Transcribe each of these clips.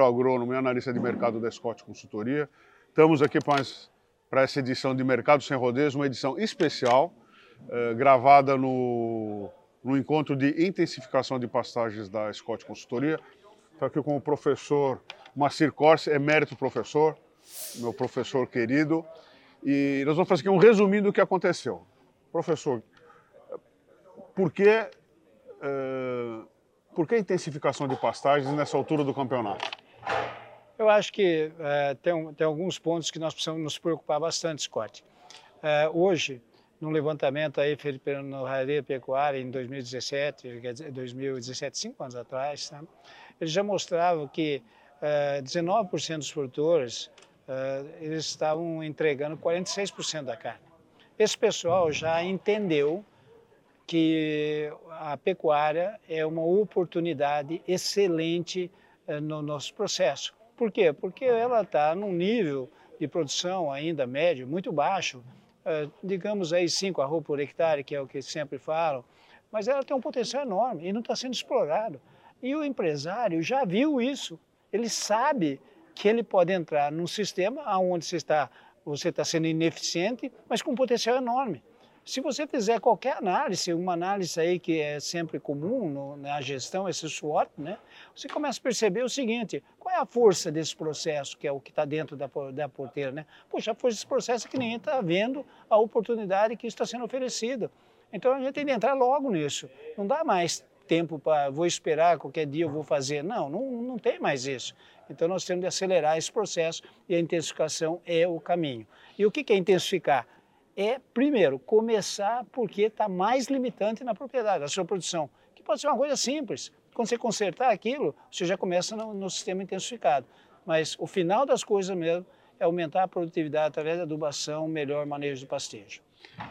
agrônomo e analista de mercado da Scott Consultoria. Estamos aqui para essa edição de Mercado Sem Rodeios, uma edição especial, eh, gravada no, no encontro de intensificação de pastagens da Scott Consultoria. Estou aqui com o professor Macir Corse, emérito professor, meu professor querido, e nós vamos fazer aqui um resuminho do que aconteceu. Professor, por que, uh, por que intensificação de pastagens nessa altura do campeonato? Eu acho que é, tem, tem, alguns pontos que nós precisamos nos preocupar bastante, Scott. É, hoje, num levantamento aí feito pela Raria Pecuária em 2017, quer dizer, 2017, cinco anos atrás, tá? eles já mostravam que é, 19% dos produtores eles estavam entregando 46% da carne. Esse pessoal já entendeu que a pecuária é uma oportunidade excelente no nosso processo. Por quê? Porque ela está num nível de produção ainda médio, muito baixo, uh, digamos aí 5 arroz por hectare, que é o que sempre falam, mas ela tem um potencial enorme e não está sendo explorado. E o empresário já viu isso, ele sabe que ele pode entrar num sistema onde você está, você está sendo ineficiente, mas com um potencial enorme. Se você fizer qualquer análise, uma análise aí que é sempre comum no, na gestão, esse SWOT, né, você começa a perceber o seguinte, qual é a força desse processo, que é o que está dentro da, da porteira? Né? Poxa, a força desse processo é que ninguém está vendo a oportunidade que está sendo oferecida. Então a gente tem que entrar logo nisso. Não dá mais tempo para, vou esperar, qualquer dia eu vou fazer. Não, não, não tem mais isso. Então nós temos de acelerar esse processo e a intensificação é o caminho. E o que é intensificar? É, primeiro, começar porque está mais limitante na propriedade, da sua produção, que pode ser uma coisa simples. Quando você consertar aquilo, você já começa no, no sistema intensificado. Mas o final das coisas mesmo é aumentar a produtividade através da adubação, melhor manejo do pastejo.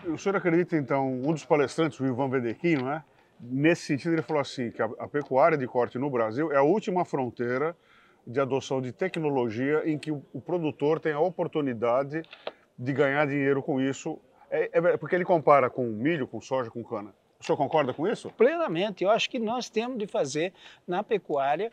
O senhor acredita, então, um dos palestrantes, o Ivan Vedequim, não é? Nesse sentido, ele falou assim, que a, a pecuária de corte no Brasil é a última fronteira de adoção de tecnologia em que o, o produtor tem a oportunidade de ganhar dinheiro com isso. É, é, porque ele compara com milho, com soja, com cana. O senhor concorda com isso? Plenamente. Eu acho que nós temos de fazer na pecuária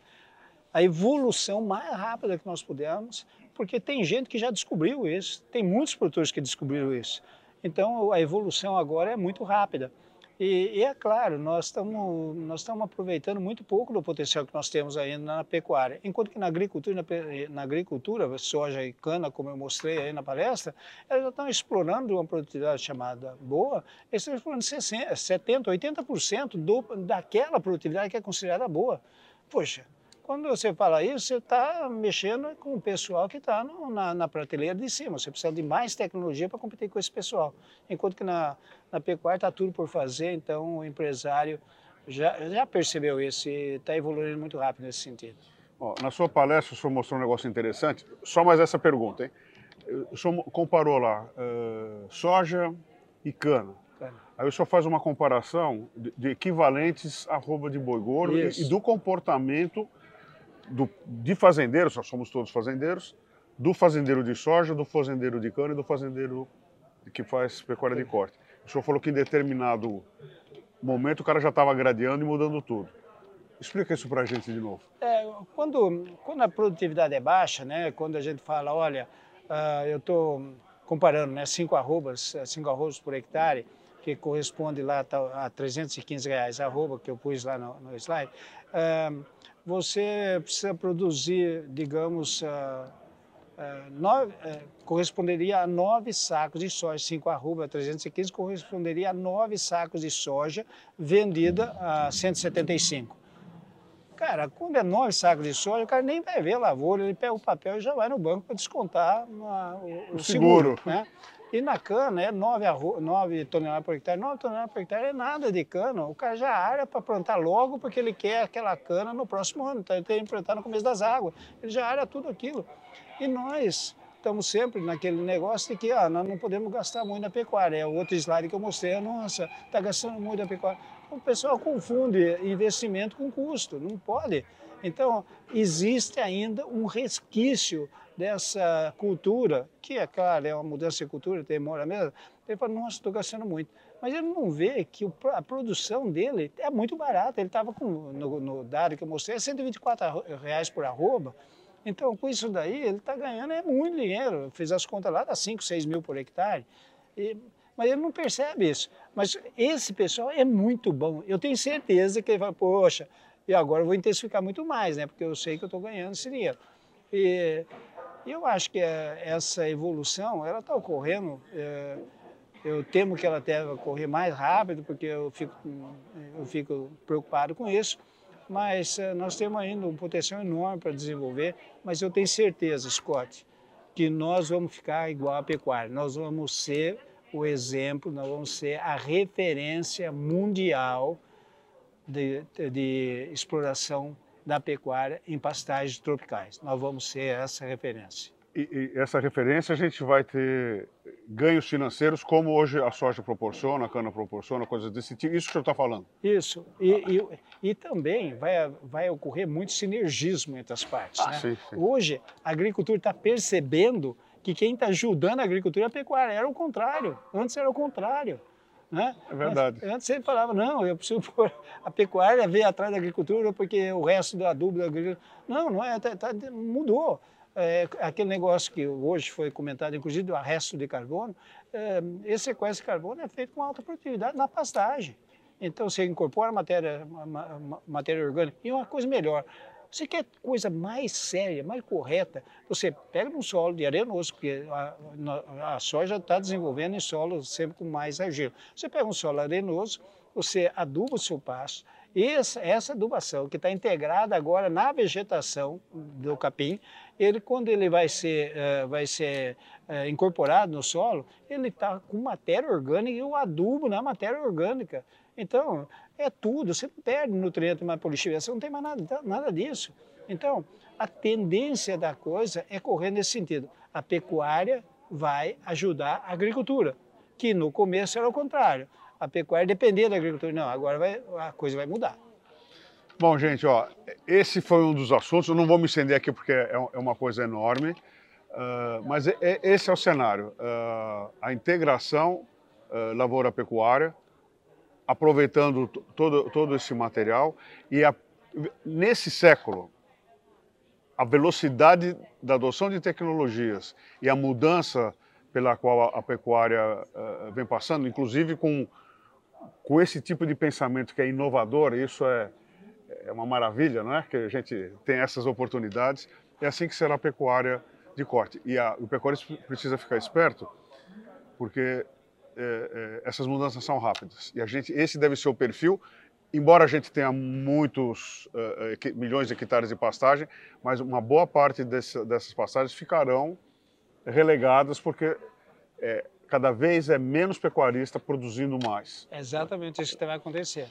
a evolução mais rápida que nós pudermos, porque tem gente que já descobriu isso, tem muitos produtores que descobriram isso. Então a evolução agora é muito rápida. E, e, é claro, nós estamos nós estamos aproveitando muito pouco do potencial que nós temos ainda na pecuária, enquanto que na agricultura, na, na agricultura, soja e cana, como eu mostrei aí na palestra, elas já estão explorando uma produtividade chamada boa, eles estão explorando 60, 70, 80% do, daquela produtividade que é considerada boa. Poxa, quando você fala isso, você está mexendo com o pessoal que está na, na, prateleira de cima. Você precisa de mais tecnologia para competir com esse pessoal. Enquanto que na, na pecuária está tudo por fazer, então o empresário já, já percebeu isso e está evoluindo muito rápido nesse sentido. na sua palestra, o senhor mostrou um negócio interessante. Só mais essa pergunta, hein? O senhor comparou lá uh, soja e cana. Aí o senhor faz uma comparação de, de equivalentes à roupa de boi gordo e, e do comportamento do, de fazendeiros, nós somos todos fazendeiros, do fazendeiro de soja, do fazendeiro de cana e do fazendeiro que faz pecuária de corte. O senhor falou que em determinado momento o cara já estava gradeando e mudando tudo. Explica isso para a gente de novo. É, quando, quando a produtividade é baixa, né, quando a gente fala, olha, uh, eu estou comparando né, cinco arrobas, cinco arrobas por hectare, que corresponde lá a 315 reais arroba que eu pus lá no, no slide, uh, você precisa produzir, digamos, uh, uh, nove, uh, corresponderia a nove sacos de soja, 5 arroba 315 corresponderia a nove sacos de soja vendida a 175. Cara, quando é nove sacos de soja, o cara nem vai ver a lavoura, ele pega o papel e já vai no banco para descontar uma, o, o, seguro. seguro né? E na cana é 9, 9 toneladas por hectare. 9 toneladas por hectare é nada de cana. O cara já área para plantar logo porque ele quer aquela cana no próximo ano. Então ele tem que plantar no começo das águas. Ele já área tudo aquilo. E nós estamos sempre naquele negócio de que ah, nós não podemos gastar muito na pecuária. É o outro slide que eu mostrei. Nossa, está gastando muito na pecuária. O pessoal confunde investimento com custo. Não pode. Então, existe ainda um resquício dessa cultura, que é claro, é uma mudança de cultura, demora mesmo, ele fala, nossa, estou gastando muito. Mas ele não vê que a produção dele é muito barata. Ele estava no, no, dado que eu mostrei, 124 reais por arroba, Então, com isso daí, ele está ganhando é muito dinheiro. Fiz as contas lá, dá 5, 6 mil por hectare. E, mas ele não percebe isso. Mas esse pessoal é muito bom. Eu tenho certeza que ele vai, poxa, e agora eu vou intensificar muito mais, né? Porque eu sei que eu estou ganhando esse dinheiro. E eu acho que é, essa evolução, ela está ocorrendo. É, eu temo que ela deva ocorrer mais rápido, porque eu fico, eu fico preocupado com isso. Mas é, nós temos ainda um potencial enorme para desenvolver. Mas eu tenho certeza, Scott, que nós vamos ficar igual a pecuária. Nós vamos ser o exemplo, nós vamos ser a referência mundial de, de exploração da pecuária em pastagens tropicais. Nós vamos ser essa referência. E, e, essa referência a gente vai ter ganhos financeiros, como hoje a soja proporciona, a cana proporciona, coisas desse tipo. Isso que o senhor está falando. Isso. E, e, e, também vai, vai ocorrer muito sinergismo entre as partes. Ah, né? sim, sim. Hoje, a agricultura está percebendo que quem está ajudando a agricultura é a pecuária. Era o contrário. Antes era o contrário. Né? É verdade. Antes, antes ele falava, não, eu preciso pôr a pecuária ver atrás da agricultura porque o resto do adubo da agricultura... Não, não é, tá, tá, mudou. É, aquele negócio que hoje foi comentado, inclusive do arresto de carbono, é, esse sequestro de carbono é feito com alta produtividade na pastagem. Então você incorpora matéria, matéria orgânica e uma coisa melhor, você quer coisa mais séria, mais correta? Você pega um solo de arenoso, porque a, a soja está desenvolvendo em solo sempre com mais argila. Você pega um solo arenoso, você aduba o seu pasto, essa, essa adubação que está integrada agora na vegetação do capim, ele quando ele vai ser, uh, vai ser uh, incorporado no solo, ele está com matéria orgânica e o adubo na matéria orgânica. Então, é tudo, você perde nutriente mais você não tem mais nada, nada disso. Então, a tendência da coisa é correr nesse sentido. A pecuária vai ajudar a agricultura, que no começo era o contrário. A pecuária dependia da agricultura. Não, agora vai, a coisa vai mudar. Bom, gente, ó, esse foi um dos assuntos. Eu não vou me estender aqui porque é, é uma coisa enorme, uh, mas é, é, esse é o cenário. Uh, a integração uh, lavoura-pecuária, aproveitando todo, todo esse material. E a, nesse século, a velocidade da adoção de tecnologias e a mudança pela qual a, a pecuária vem passando, inclusive com, com esse tipo de pensamento que é inovador, isso é, é uma maravilha, não é? Que a gente tem essas oportunidades. É assim que será a pecuária de corte. E a, o pecuarista precisa ficar esperto, porque é, é, essas mudanças são rápidas. E a gente, esse deve ser o perfil, embora a gente tenha muitos uh, milhões de hectares de pastagem, mas uma boa parte desse, dessas pastagens ficarão relegadas porque é, cada vez é menos pecuarista produzindo mais. É exatamente isso que vai acontecer.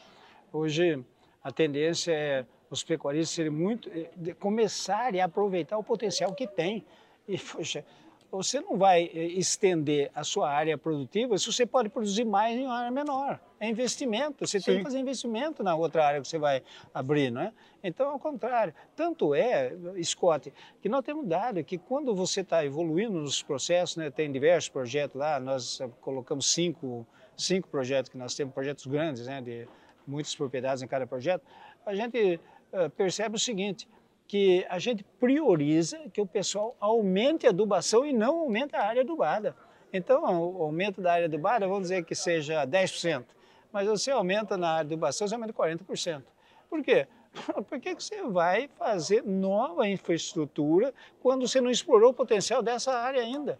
Hoje a tendência é os pecuaristas serem muito, começarem a aproveitar o potencial que tem. E, poxa, você não vai eh, estender a sua área produtiva se você pode produzir mais em uma área menor. É investimento, você Sim. tem que fazer investimento na outra área que você vai abrir, não é? Então, ao contrário. Tanto é, Scott, que nós temos dado que quando você está evoluindo nos processos, né, tem diversos projetos lá, nós eh, colocamos cinco, cinco projetos que nós temos, projetos grandes, né, de muitas propriedades em cada projeto, a gente uh, percebe o seguinte, que a gente prioriza que o pessoal aumente a adubação e não aumente a área adubada. Então, o aumento da área adubada, vamos dizer que seja 10%, mas você aumenta na área adubação, você aumenta 40%. Por quê? Porque você vai fazer nova infraestrutura quando você não explorou o potencial dessa área ainda.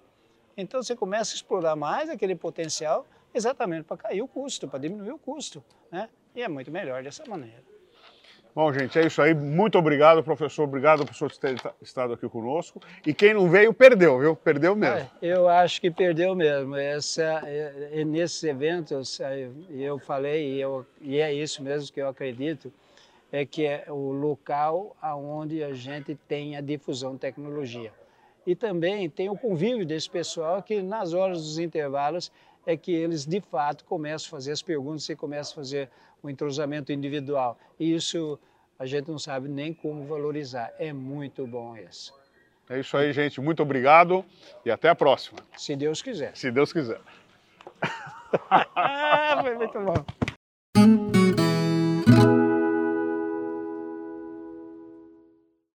Então, você começa a explorar mais aquele potencial exatamente para cair o custo, para diminuir o custo. Né? E é muito melhor dessa maneira. Bom, gente, é isso aí. Muito obrigado, professor. Obrigado por ter estado aqui conosco. E quem não veio, perdeu, viu? Perdeu mesmo. eu acho que perdeu mesmo. Essa, é, é, nesses eventos, é, eu falei, e, eu, e é isso mesmo que eu acredito, é que é o local onde a gente tem a difusão de tecnologia. E também tem o convívio desse pessoal que, nas horas dos intervalos, é que eles, de fato, começam a fazer as perguntas e começam a fazer o entrosamento individual. E isso a gente não sabe nem como valorizar. É muito bom isso. É isso aí, gente. Muito obrigado e até a próxima. Se Deus quiser. Se Deus quiser. ah, foi muito bom.